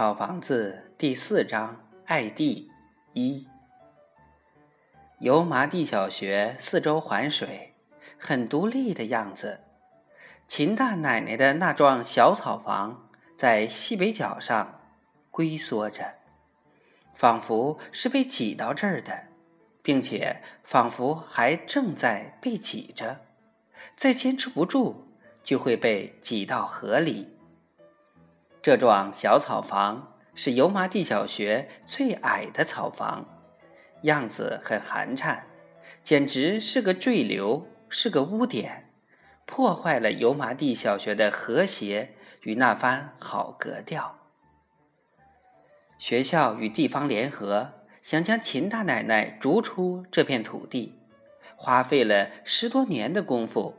草房子第四章艾地一。油麻地小学四周环水，很独立的样子。秦大奶奶的那幢小草房在西北角上龟缩着，仿佛是被挤到这儿的，并且仿佛还正在被挤着，再坚持不住就会被挤到河里。这幢小草房是油麻地小学最矮的草房，样子很寒碜，简直是个坠流，是个污点，破坏了油麻地小学的和谐与那番好格调。学校与地方联合，想将秦大奶奶逐出这片土地，花费了十多年的功夫，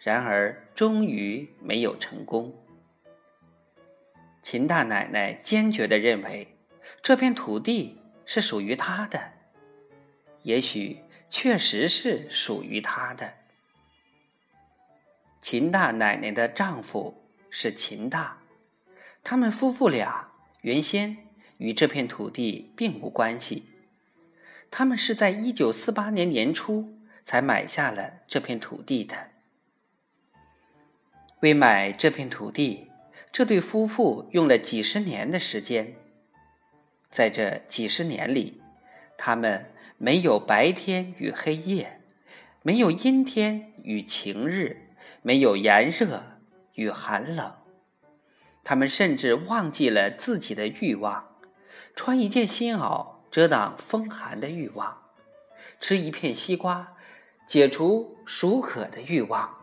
然而终于没有成功。秦大奶奶坚决地认为，这片土地是属于她的。也许确实是属于她的。秦大奶奶的丈夫是秦大，他们夫妇俩原先与这片土地并无关系。他们是在一九四八年年初才买下了这片土地的。为买这片土地。这对夫妇用了几十年的时间，在这几十年里，他们没有白天与黑夜，没有阴天与晴日，没有炎热与寒冷。他们甚至忘记了自己的欲望：穿一件新袄遮挡风寒的欲望，吃一片西瓜解除暑渴的欲望。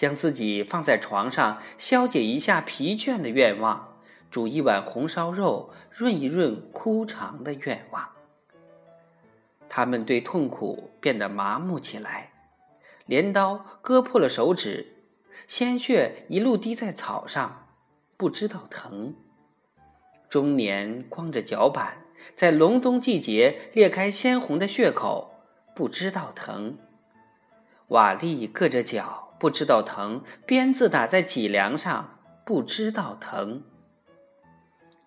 将自己放在床上消解一下疲倦的愿望，煮一碗红烧肉润一润枯肠的愿望。他们对痛苦变得麻木起来，镰刀割破了手指，鲜血一路滴在草上，不知道疼。中年光着脚板，在隆冬季节裂开鲜红的血口，不知道疼。瓦砾硌着脚。不知道疼，鞭子打在脊梁上，不知道疼。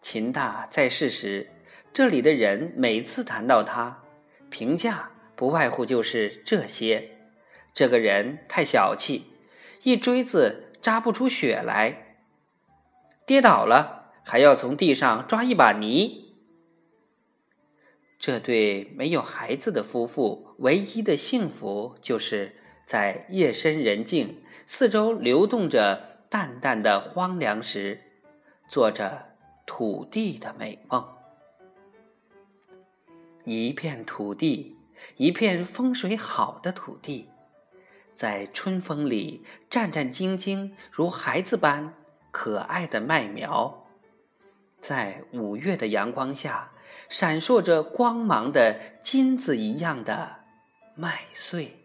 秦大在世时，这里的人每次谈到他，评价不外乎就是这些：这个人太小气，一锥子扎不出血来；跌倒了还要从地上抓一把泥。这对没有孩子的夫妇，唯一的幸福就是。在夜深人静、四周流动着淡淡的荒凉时，做着土地的美梦。一片土地，一片风水好的土地，在春风里战战兢兢，如孩子般可爱的麦苗，在五月的阳光下闪烁着光芒的金子一样的麦穗。